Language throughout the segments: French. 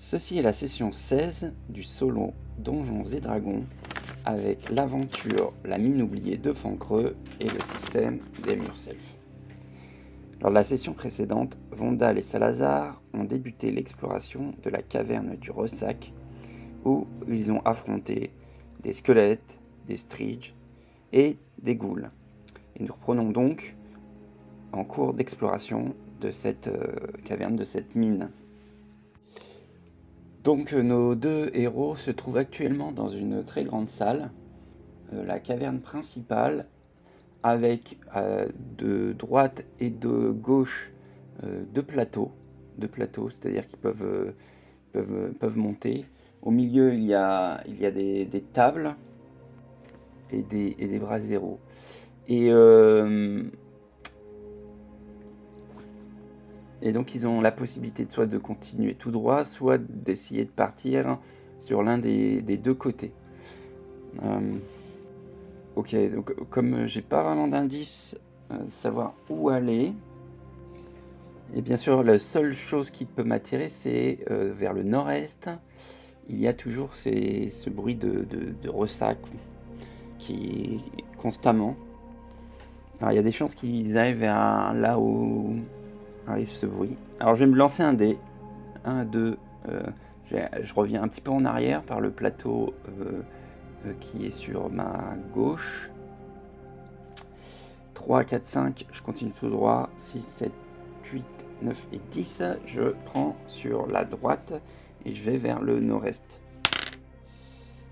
Ceci est la session 16 du solo Donjons et Dragons avec l'aventure La mine oubliée de Fancreux et le système Game Yourself. Lors de la session précédente, Vondal et Salazar ont débuté l'exploration de la caverne du Ressac où ils ont affronté des squelettes, des striges et des ghouls. Et nous reprenons donc en cours d'exploration de cette euh, caverne, de cette mine. Donc euh, nos deux héros se trouvent actuellement dans une très grande salle, euh, la caverne principale, avec de droite et de gauche deux plateaux, deux plateaux, c'est-à-dire qu'ils peuvent, monter. Au milieu, il y a, des, tables et des, et des. Et Et donc ils ont la possibilité soit de continuer tout droit, soit d'essayer de partir sur l'un des, deux côtés. Euh, ok, donc comme j'ai pas vraiment d'indice, euh, savoir où aller. Et bien sûr, la seule chose qui peut m'attirer, c'est euh, vers le nord-est. Il y a toujours ce bruit de, de, ressac qui est constamment. Alors il y a des chances qu'ils arrivent vers là où arrive ce bruit. Alors je vais me lancer un dé. 1, 2, euh, je reviens un petit peu en arrière par le plateau euh, euh, qui est sur ma gauche. 3, 4, 5, je continue tout droit. 6, 7, 8, 9 et 10. Je prends sur la droite et je vais vers le nord-est.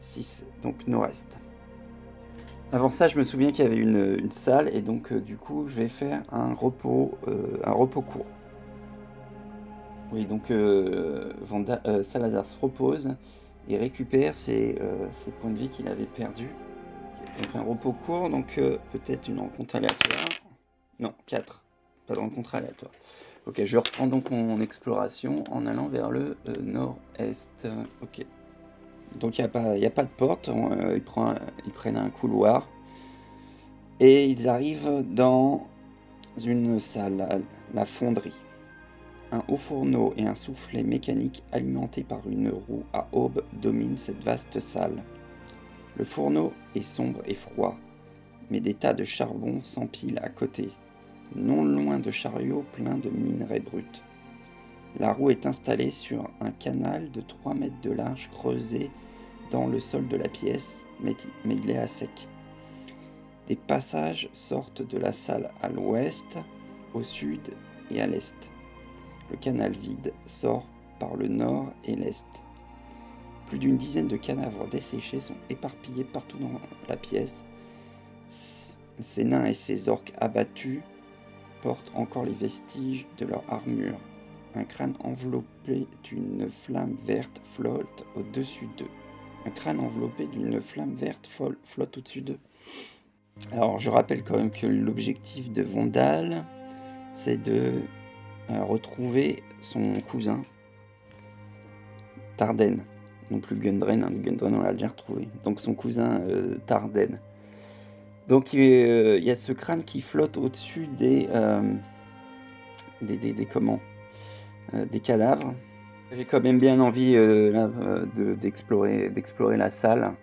6, donc nord-est. Avant ça, je me souviens qu'il y avait une, salle et donc euh, du coup, je vais faire un repos, euh, un repos court. Oui, donc euh, Salazar se repose et récupère ses, points de vie qu'il avait perdus. Donc un repos court, donc peut-être une rencontre aléatoire. Non, 4. Pas de rencontre aléatoire. Ok, je reprends donc mon exploration en allant vers le nord-est. Ok. Donc il n'y a, pas, a pas de porte, ils, prennent un couloir et ils arrivent dans une salle, la fonderie. Un haut fourneau et un soufflet mécanique alimenté par une roue à aube dominent cette vaste salle. Le fourneau est sombre et froid, mais des tas de charbon s'empilent à côté, non loin de chariots pleins de minerais bruts. La roue est installée sur un canal de 3 mètres de large creusé dans le sol de la pièce, mais, il est à sec. Des passages sortent de la salle à l'ouest, au sud et à l'est. Le canal vide sort par le nord et l'est. Plus d'une dizaine de cadavres desséchés sont éparpillés partout dans la pièce. Ces nains et ces orques abattus portent encore les vestiges de leur armure. Un crâne enveloppé d'une flamme verte flotte au-dessus d'eux. Un crâne enveloppé d'une flamme verte flotte au-dessus d'eux. Alors je rappelle quand même que l'objectif de Vondal, c'est de euh, retrouver son cousin Tarden. Non plus Gundren, hein. Gundren on l'a déjà retrouvé. Donc son cousin euh, Tarden. Donc euh, il y a ce crâne qui flotte au-dessus des, des, des, des, comment des cadavres. J'ai quand même bien envie d'explorer d'explorer la salle.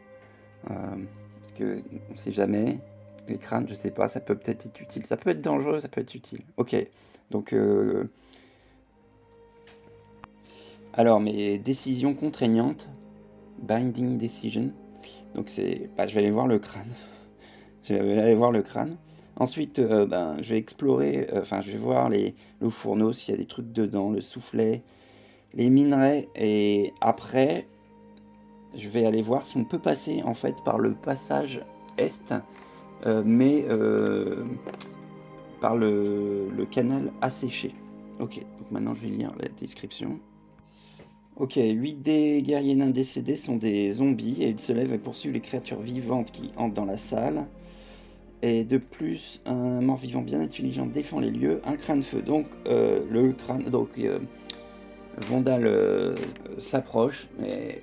parce qu'on ne sait jamais les crânes, je sais pas, ça peut peut-être être utile. Ça peut être dangereux, ça peut être utile. Ok, donc... Euh, alors, mes décisions contraignantes, binding decision. Donc, c'est... Bah, je vais aller voir le crâne. je vais aller voir le crâne. Ensuite, euh, ben, je vais explorer, euh, enfin, je vais voir les, le fourneau, s'il y a des trucs dedans, le soufflet, les minerais. Et après, je vais aller voir si on peut passer, en fait, par le passage est euh, mais euh, par le, canal asséché. Ok, donc maintenant je vais lire la description. Ok, 8 des guerriers nains décédés sont des zombies et ils se lèvent et poursuivent les créatures vivantes qui entrent dans la salle. Et de plus, un mort-vivant bien intelligent défend les lieux, un crâne feu. Donc, euh, le crâne. Donc, Vondal s'approche, mais.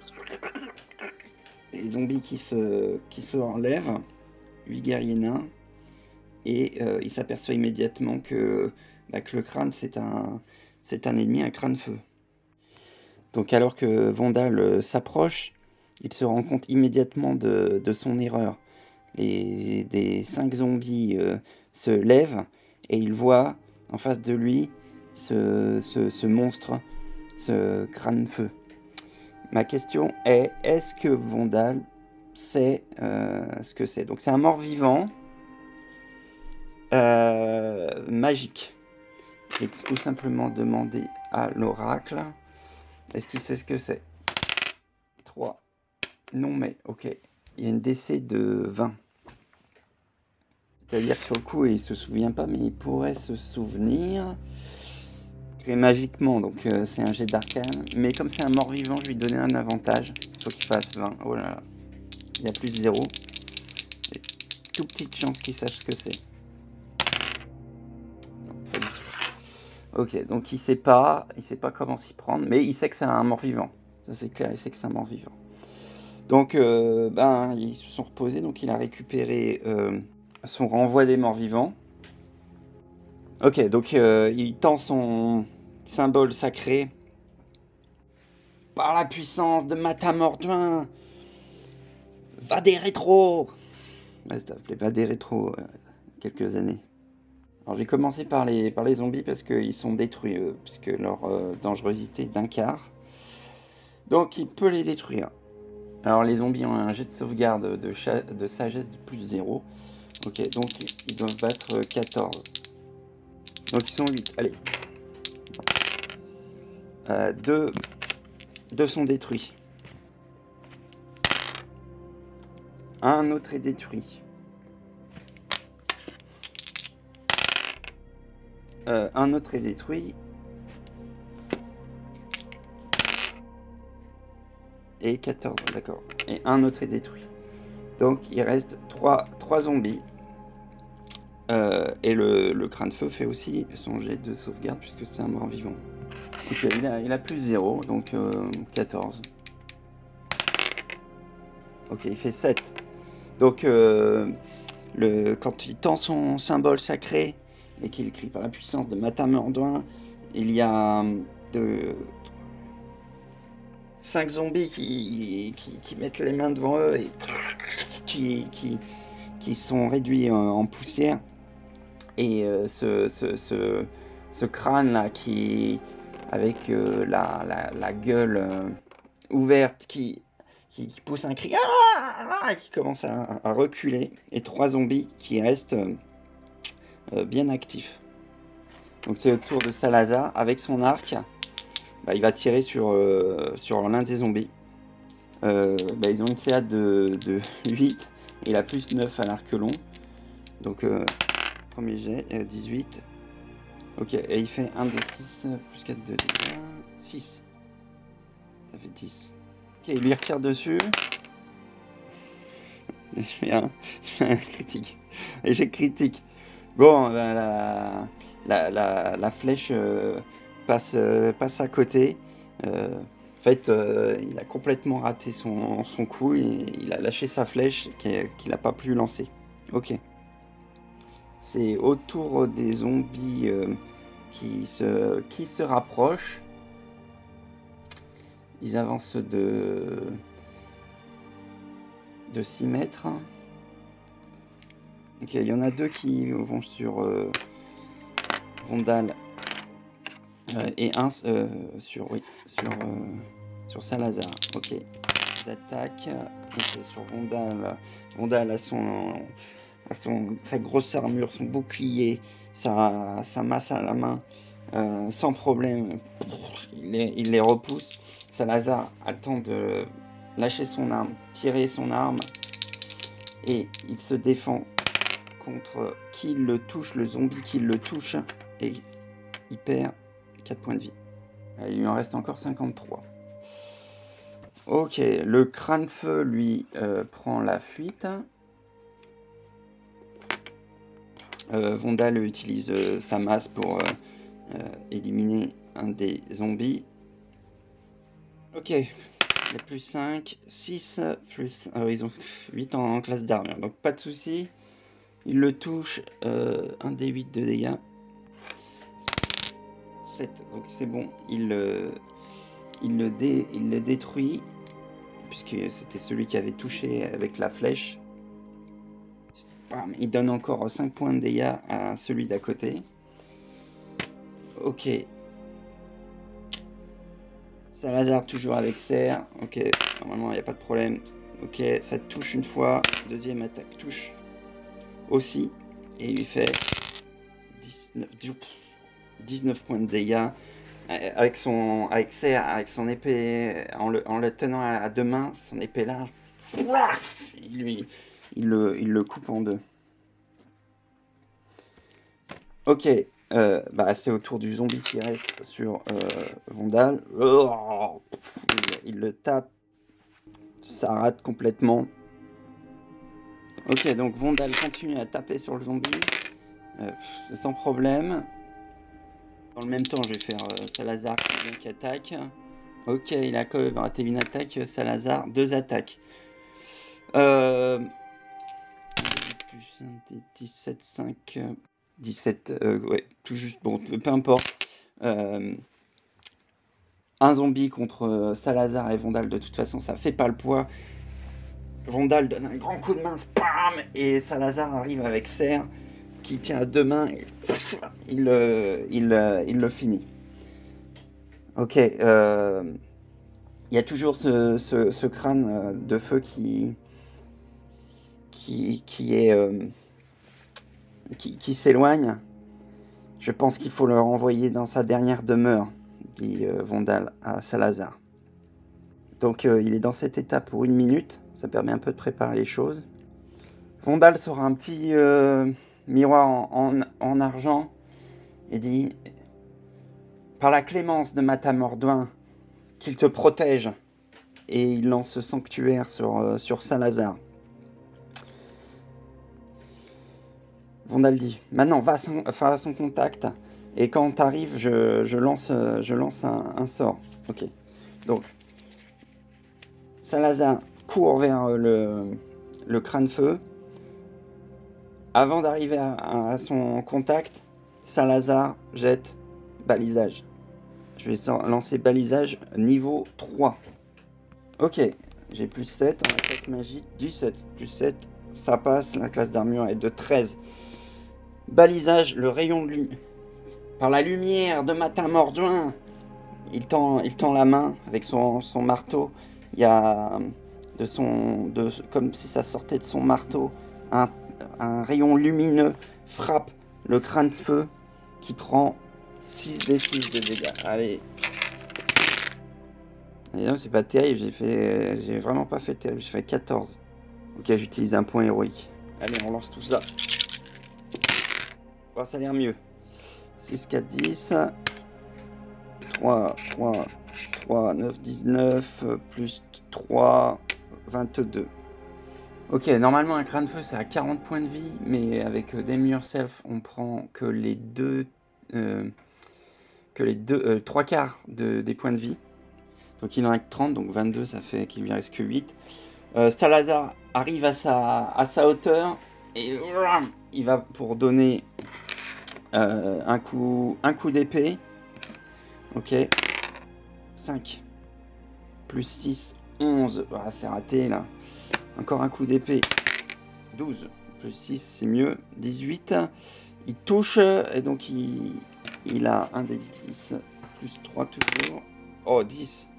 Les zombies qui se, qui se enlèvent. 8 guerriers nains, et euh, il s'aperçoit immédiatement que, bah, que le crâne c'est un, c'est un ennemi, un crâne feu. Donc alors que Vandal s'approche, il se rend compte immédiatement de, son erreur. Les des cinq zombies se lèvent et il voit en face de lui ce, monstre, ce crâne-feu. Ma question est, est-ce que Vondal sait euh, ce que c'est? Donc c'est un mort-vivant euh, magique. J'ai tout simplement demandé à l'oracle, est-ce qu'il sait ce que c'est? 3. Non mais, ok. Il y a une DC de 20. C'est-à-dire que sur le coup, il se souvient pas, mais il pourrait se souvenir. Créé magiquement, donc euh, c'est un jet d'arcane. Mais comme c'est un mort-vivant, je lui donner un avantage. Il faut qu'il fasse 20. Oh là là. Il y a plus 0. Et tout petite chance qu'il sache ce que c'est. Ok, donc il sait pas, il sait pas comment s'y prendre, mais il sait que c'est un mort-vivant. Ça c'est clair, il sait que c'est un mort-vivant. Donc, euh, ben, ils se sont reposés, donc il a récupéré euh, son renvoi des morts vivants. Ok, donc euh, il tend son symbole sacré. Par la puissance de Matamorduin, va des rétros ouais, va des rétros euh, quelques années. Alors j'ai commencé par les, par les zombies parce qu'ils sont détruits, puisque leur euh, dangerosité est d'un quart. Donc il peut les détruire. Alors les zombies ont un jet de sauvegarde de, de sagesse de plus 0. Ok, donc ils doivent battre 14. Donc ils sont 8. Allez. Euh, deux, sont détruits. Un autre est détruit. Euh, un autre est détruit. Et 14, d'accord. Et un autre est détruit. Donc il reste 3, 3 zombies. Euh, et le, le, crâne feu fait aussi son jet de sauvegarde puisque c'est un mort vivant. Il a, plus 0, donc 14. Euh, ok, il fait 7. Donc euh, quand il tend son symbole sacré et qu'il crie par la puissance de Matamordoin, il y a de, 5 zombies qui, mettent les mains devant eux et qui sont réduits en poussière. Et euh, ce, ce, crâne-là, qui, avec euh, la, la, la, gueule euh, ouverte, qui, qui, pousse un cri, ah, qui commence à, reculer, et trois zombies qui restent bien actifs. Donc c'est le tour de Salazar, avec son arc, bah, il va tirer sur, sur l'un des zombies. Bah, ils ont une CA de, de 8, et il a plus 9 à l'arc long. Donc Premier jet, 18. Ok, et il fait 1 d 6 plus 4 de 6. Ça fait 10. Ok, il lui retire dessus. Je fais un, critique. Échec critique. Bon, ben, la, la, la, la, flèche euh, passe, euh, passe à côté. Euh, en fait, il a complètement raté son, son coup. Et il a lâché sa flèche qu'il n'a pas pu lancer. Ok. C'est autour des zombies euh, qui, se, qui se rapprochent. Ils avancent de, de 6 mètres. Ok, il y en a deux qui vont sur euh, Vondal euh, et un sur, oui, sur, sur Salazar. Ok, ils attaquent. sur Vondal. Vondal a son sa grosse armure, son bouclier, sa, sa masse à la main, euh, sans problème, il les, repousse. Salazar a le temps de lâcher son arme, tirer son arme, et il se défend contre qui le touche, le zombie qui le touche, et il perd 4 points de vie. Il lui en reste encore 53. Ok, le crâne feu lui euh, prend la fuite. Euh, Vondal utilise euh, sa masse pour euh, éliminer un des zombies. Ok, il y a plus 5, 6, plus... Ah ils ont 8 en, classe d'armure, donc pas de souci. Il le touche, un des 8 de dégâts. 7, donc c'est bon, il, le, il le détruit, puisque c'était celui qui avait touché avec la flèche. Il donne encore 5 points de dégâts à celui d'à côté. Ok. Salazar toujours avec serre. Ok, normalement il n'y a pas de problème. Ok, ça touche une fois. Deuxième attaque touche aussi. Et il lui fait 19, 19 points de dégâts. Euh, avec son, avec, serre, avec son épée, en le tenant à, deux mains, son épée large, il, lui, il, le, il le coupe en deux. Ok, euh, bah, c'est au tour du zombie qui reste sur euh, Vondal. il, le tape. Ça rate complètement. Ok, donc Vondal continue à taper sur le zombie. Euh, sans problème. Dans le même temps, je vais faire Salazar qui attaque. Ok, il a quand même raté une attaque. Salazar, deux attaques. Euh... Plus 17, 5. 17, euh, ouais, tout juste, bon, peu importe. Euh, un zombie contre euh, Salazar et Vondal, de toute façon, ça fait pas le poids. Vondal donne un grand coup de main, spam, et Salazar arrive avec Serre qui tient à deux mains et il, il, il le finit. Ok, il y a toujours ce, ce, crâne de feu qui, qui, est qui, s'éloigne. Je pense qu'il faut le renvoyer dans sa dernière demeure, dit euh, Vondal à Salazar. Donc euh, il est dans cet état pour une minute, ça permet un peu de préparer les choses. Vondal sort un petit euh, miroir en, argent et dit Par la clémence de Matamordoin, qu'il te protège. Et il lance sanctuaire sur, sur Salazar. Vondaldi, maintenant va à son, contact et quand tu arrives, je, lance, je lance un, sort. Ok. Donc, Salazar court vers le, le crâne-feu. Avant d'arriver à, son contact, Salazar jette balisage. Je vais lancer balisage niveau 3. Ok, j'ai plus 7 en attaque magique, 17 plus 7, ça passe, la classe d'armure est de 13. Balisage, le rayon de lumière. Par la lumière de matin mordjoint. Il tend, la main avec son, marteau. Il y a de son, comme si ça sortait de son marteau, un, rayon lumineux frappe le crâne de feu qui prend 6 des 6 de dégâts. Allez. c'est pas terrible, j'ai fait. J'ai vraiment pas fait terrible, j'ai fait 14. Ok, j'utilise un point héroïque. Allez, on lance tout ça ça a l'air mieux. 6, 4, 10. 3, 3, 3, 9, 19, plus 3, 22. Ok, normalement un crâne feu c'est à 40 points de vie, mais avec euh, Dame Yourself on prend que les deux, euh, que les deux, euh, trois quarts de, des points de vie. Donc il en a que 30, donc 22 ça fait qu'il lui reste que 8. Euh, Salazar arrive à sa, à sa hauteur et il va pour donner euh, un coup, d'épée. Ok. 5. Plus 6, 11. Ah, c'est raté là. Encore un coup d'épée. 12. Plus 6, c'est mieux. 18. Il touche et donc il, a un des 10. Plus 3 toujours. Oh, 10.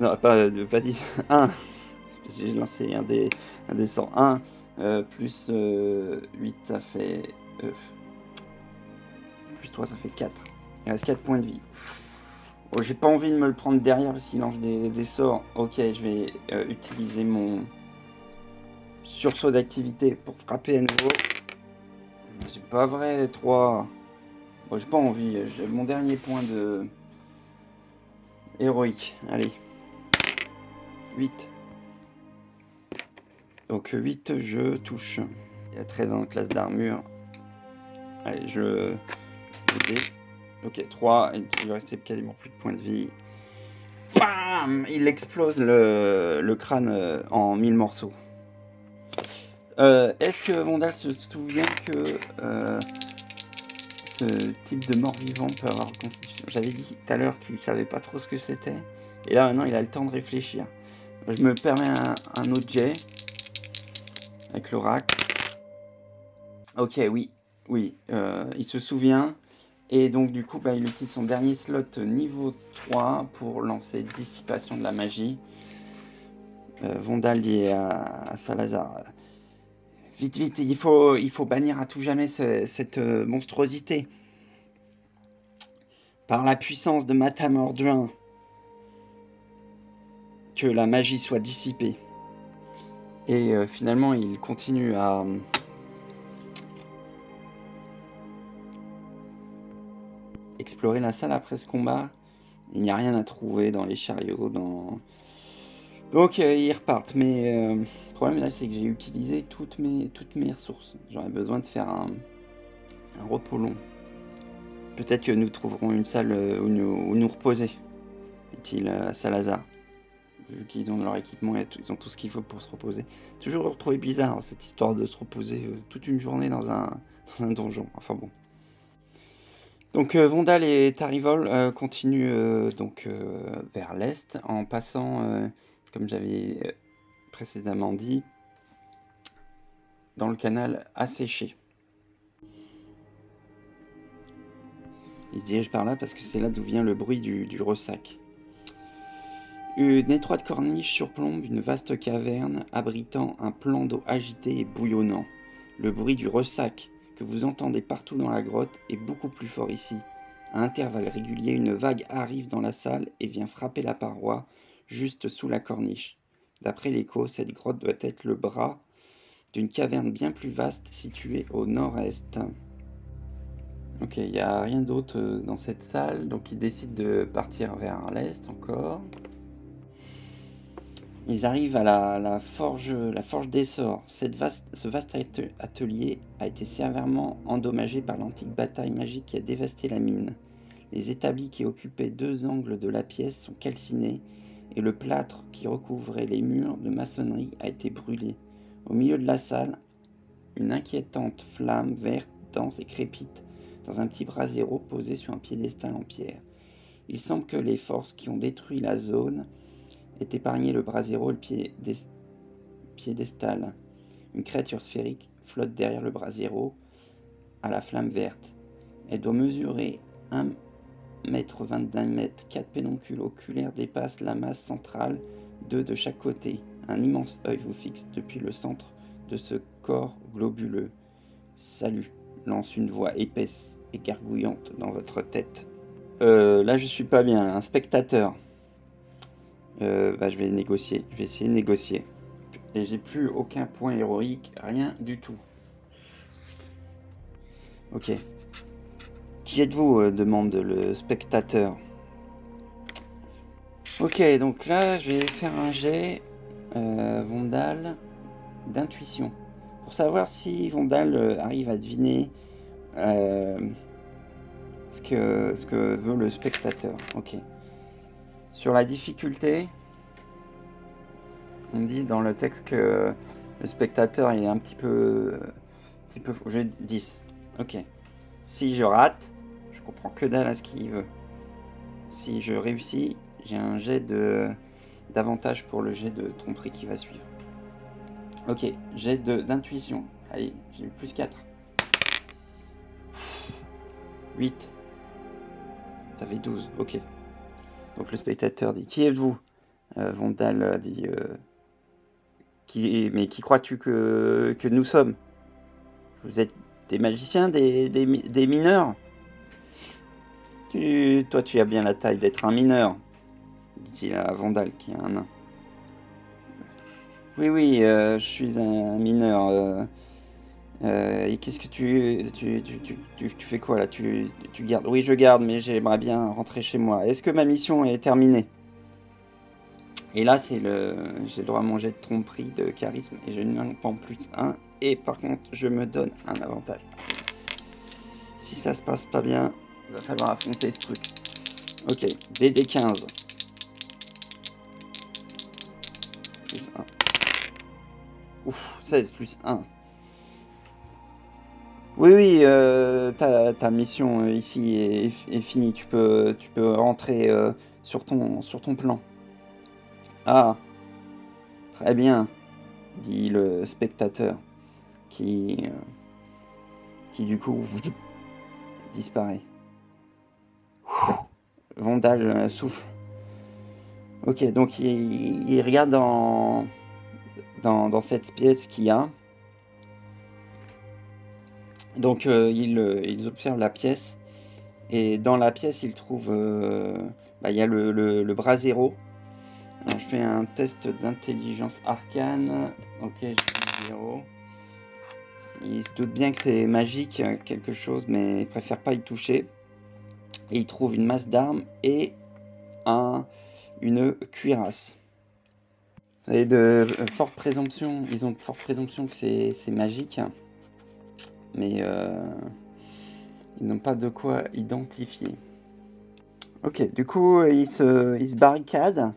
Non, pas, pas 10. 1. J'ai lancé un des, un des 101. Euh, plus 8, euh, ça fait. Euh, plus 3, ça fait 4. Il reste 4 points de vie. Oh, j'ai pas envie de me le prendre derrière parce qu'il lance des, sorts. Ok, je vais utiliser mon sursaut d'activité pour frapper à nouveau. C'est pas vrai, 3. Bon, j'ai pas envie. J'ai mon dernier point de. Héroïque. Allez. 8. Donc 8, je touche. Il y a 13 en classe d'armure. Allez, je... Ok, 3, il lui restait quasiment plus de points de vie. Bam Il explose le, crâne euh, en mille morceaux. Euh, est-ce que Vondal se souvient que euh, ce type de mort vivant peut avoir constitué J'avais dit tout à l'heure qu'il savait pas trop ce que c'était. Et là, maintenant, il a le temps de réfléchir. Je me permets un, autre jet. Avec l'oracle. Ok, oui. Oui, euh, il se souvient. Et donc, du coup, bah, il utilise son dernier slot niveau 3 pour lancer Dissipation de la magie. Euh, Vondal dit à, Salazar Vite, vite, il faut, il faut bannir à tout jamais cette euh, monstruosité. Par la puissance de Matamorduin, que la magie soit dissipée. Et euh, finalement, il continue à, explorer la salle après ce combat. Il n'y a rien à trouver dans les chariots, dans... Donc euh, ils repartent, mais euh, le problème là c'est que j'ai utilisé toutes mes, toutes mes ressources. J'aurais besoin de faire un, repos long. Peut-être que nous trouverons une salle euh, où nous, nous reposer, dit-il à Salazar. Vu qu'ils ont leur équipement, ils ont tout ce qu'il faut pour se reposer. Toujours retrouvé bizarre cette histoire de se reposer toute une journée dans un, dans un donjon. Enfin bon. Donc euh, Vondal et Tarivol euh, continuent euh, donc vers l'est en passant, comme j'avais précédemment dit, dans le canal asséché. Ils se dirigent par là parce que c'est là d'où vient le bruit du ressac. Une étroite corniche surplombe une vaste caverne abritant un plan d'eau agité et bouillonnant. Le bruit du ressac que vous entendez partout dans la grotte est beaucoup plus fort ici. À intervalles réguliers, une vague arrive dans la salle et vient frapper la paroi juste sous la corniche. D'après l'écho, cette grotte doit être le bras d'une caverne bien plus vaste située au nord-est. Ok, il n'y a rien d'autre euh, dans cette salle, donc il décide de partir vers l'est encore. Ils arrivent à la, forge, la forge des sorts. Cette ce vaste atelier a été sévèrement endommagé par l'antique bataille magique qui a dévasté la mine. Les établis qui occupaient deux angles de la pièce sont calcinés et le plâtre qui recouvrait les murs de maçonnerie a été brûlé. Au milieu de la salle, une inquiétante flamme verte dense et crépite dans un petit brasero posé sur un piédestal en pierre. Il semble que les forces qui ont détruit la zone est épargné le brasero et le piédestal. Une créature sphérique flotte derrière le brasero à la flamme verte. Elle doit mesurer 1 mètre 21 mètres. Quatre pédoncules oculaires dépassent la masse centrale, deux de chaque côté. Un immense œil vous fixe depuis le centre de ce corps globuleux. Salut, lance une voix épaisse et gargouillante dans votre tête. Euh, là, je suis pas bien. Un spectateur. Euh, bah, je vais négocier. Je vais essayer de négocier. Et j'ai plus aucun point héroïque, rien du tout. Ok. Qui êtes-vous euh, demande le spectateur. Ok, donc là, je vais faire un jet euh, Vondal d'intuition. Pour savoir si Vondal arrive à deviner ce, que, ce que veut le spectateur. Ok. Sur la difficulté, on dit dans le texte que le spectateur est un petit peu. Un. Je 10. Ok. Si je rate, je comprends que dalle à ce qu'il veut. Si je réussis, j'ai un jet de d'avantage pour le jet de tromperie qui va suivre. Ok, jet d'intuition. Allez, j'ai eu plus 4. 8. Ça fait 12, ok. Donc le spectateur dit Qui êtes-vous? Euh, Vondal dit euh, qui, Mais qui crois-tu que, nous sommes? Vous êtes des magiciens, des, mineurs? Toi, tu as bien la taille d'être un mineur, dit-il à Vondal qui est un nain. Oui, oui, euh, je suis un mineur. Euh, et qu'est-ce que tu tu, tu, tu fais quoi là? Tu, gardes Oui, je garde, mais j'aimerais bien rentrer chez moi. Est-ce que ma mission est terminée? Et là, c'est le, j'ai le droit à manger de tromperie, de charisme, et je ne pas en plus un. Et par contre, je me donne un avantage. Si ça se passe pas bien, il va falloir affronter ce truc. Ok, DD15. Plus 1. Ouf, 16 plus 1. Oui, oui, euh, ta, ta mission euh, ici est, finie. Tu peux, tu peux rentrer euh, sur, ton, sur ton plan. Ah, très bien, dit le spectateur, qui, euh, qui du coup disparaît. Vondal euh, souffle. Ok, donc il, il regarde dans, dans, dans cette pièce qu'il y a. Donc euh, euh, ils observent la pièce. Et dans la pièce, ils trouvent... euh, bah, il y a le, bras zéro. Je fais un test d'intelligence arcane. Ok, dit zéro. Il se doute bien que c'est magique, quelque chose, mais il préfère pas y toucher. Et il trouve une masse d'armes et un, une cuirasse. Vous avez de fortes présomptions, ils ont de fortes présomptions que c'est magique, mais euh, ils n'ont pas de quoi identifier. Ok, du coup, ils se, barricadent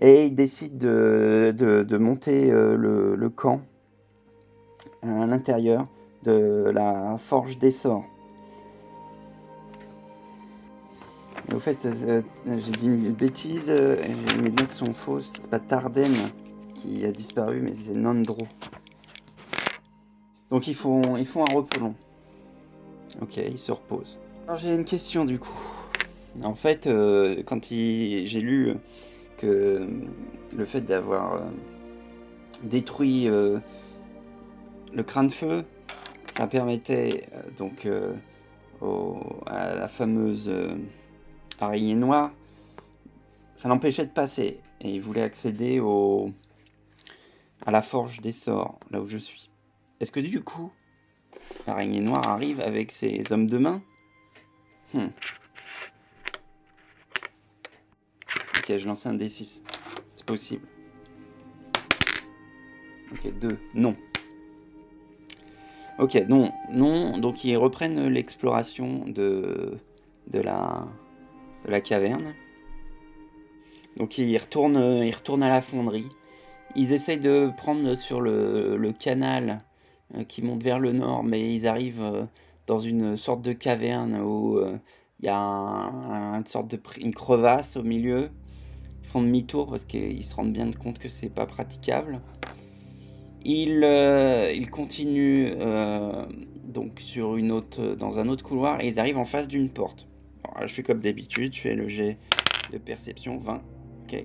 et ils décident de, de- monter euh, le, le camp à l'intérieur de la forge des sorts. Au fait, euh, j'ai dit une bêtise, mes notes sont fausses, c'est pas Tarden qui a disparu, mais c'est Nandro. Donc ils font, un repos long. Ok, ils se reposent. Alors j'ai une question du coup. En fait, euh, quand j'ai lu que le fait d'avoir euh, détruit euh, le crâne feu, ça permettait donc au- à la fameuse araignée noire, ça l'empêchait de passer et il voulait accéder à la forge des sorts, là où je suis. Est-ce que du coup, l'araignée noire arrive avec ses hommes de main Hmm. Ok, je lance un D6. C'est possible. Ok, 2. Non. Ok, non, non. Donc ils reprennent l'exploration de, de, la, de la caverne. Donc ils retournent, à la fonderie. Ils essayent de prendre sur le, canal qui monte vers le nord, mais ils arrivent euh, dans une sorte de caverne où euh, il y a un- un- une sorte de crevasse au milieu. Ils font demi-tour parce qu'ils se rendent bien compte que c'est pas praticable. Ils, euh, ils continuent euh, donc sur une autre, dans un autre couloir et ils arrivent en face d'une porte. Je fais comme d'habitude, je fais le jet de perception 20. Ok,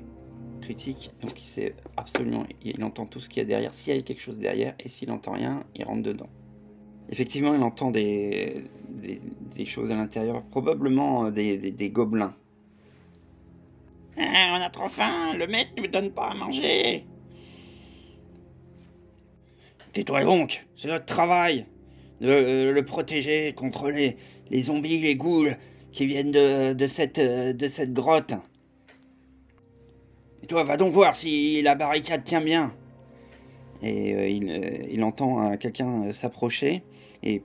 critique. Donc il sait absolument, il entend tout ce qu'il y a derrière, s'il y a quelque chose derrière, et s'il entend rien, il rentre dedans. Effectivement, il entend des, des, choses à l'intérieur, probablement euh, des, des, gobelins. Ah, on a trop faim, le maître ne nous donne pas à manger. Tais-toi donc, c'est notre travail de euh, le protéger contre les, les zombies, les ghouls qui viennent de, de, cette, euh, de cette grotte. Toi, va donc voir si la barricade tient bien. Et euh, il, euh, il entend euh, quelqu'un s'approcher et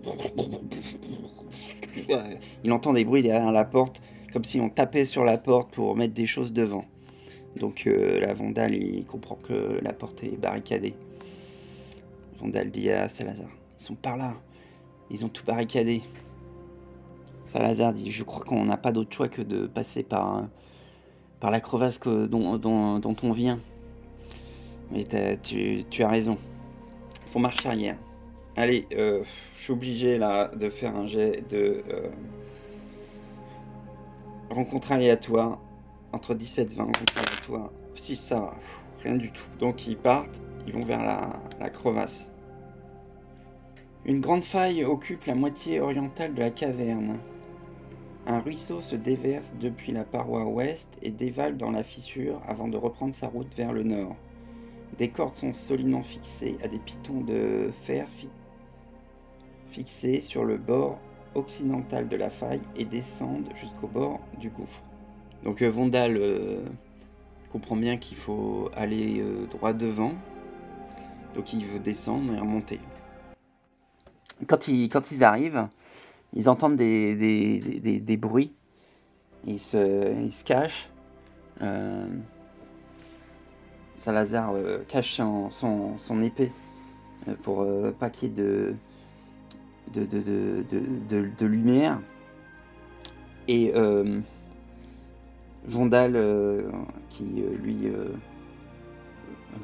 il entend des bruits derrière la porte, comme si on tapait sur la porte pour mettre des choses devant. Donc la Vandale, il comprend que la porte est barricadée. Vandal dit à Salazar Ils sont par là. Ils ont tout barricadé. Salazar dit Je crois qu'on n'a pas d'autre choix que de passer par, par la crevasse dont, on vient. Mais tu, as raison. Faut marcher arrière. Allez, euh, je suis obligé là de faire un jet de euh, rencontre aléatoire. Entre 17 et 20 rencontres aléatoires. Si ça rien du tout. Donc ils partent, ils vont vers la crevasse. Une grande faille occupe la moitié orientale de la caverne. Un ruisseau se déverse depuis la paroi ouest et dévale dans la fissure avant de reprendre sa route vers le nord. Des cordes sont solidement fixées à des pitons de fer fi- fixés sur le bord occidental de la faille et descendent jusqu'au bord du gouffre. Donc euh, Vondal euh, comprend bien qu'il faut aller euh, droit devant. Donc il veut descendre et remonter. Quand ils arrivent, ils entendent des, des, des- bruits. Ils se, ils se cachent. Euh, Salazar euh, cache son, son, son épée euh, pour pas qu'il y ait de, de, de, de, lumière. Et euh, qui lui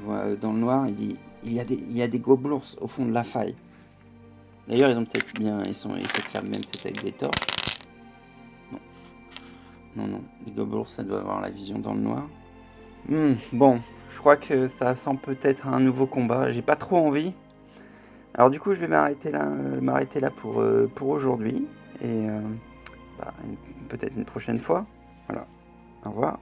voit dans le noir, il dit il y, a des, il y a des gobelours au fond de la faille. D'ailleurs, ils ont peut-être bien, ils sont, ils s'éclairent même peut-être avec des torches. Non, non, non. Les gobelours, ça doit avoir la vision dans le noir. Hmm, bon, je crois que ça sent peut-être un nouveau combat. J'ai pas trop envie. Alors du coup, je vais m'arrêter là, euh, m'arrêter là pour, euh, pour aujourd'hui. Et euh, bah, peut-être une prochaine fois. Voilà. Au revoir.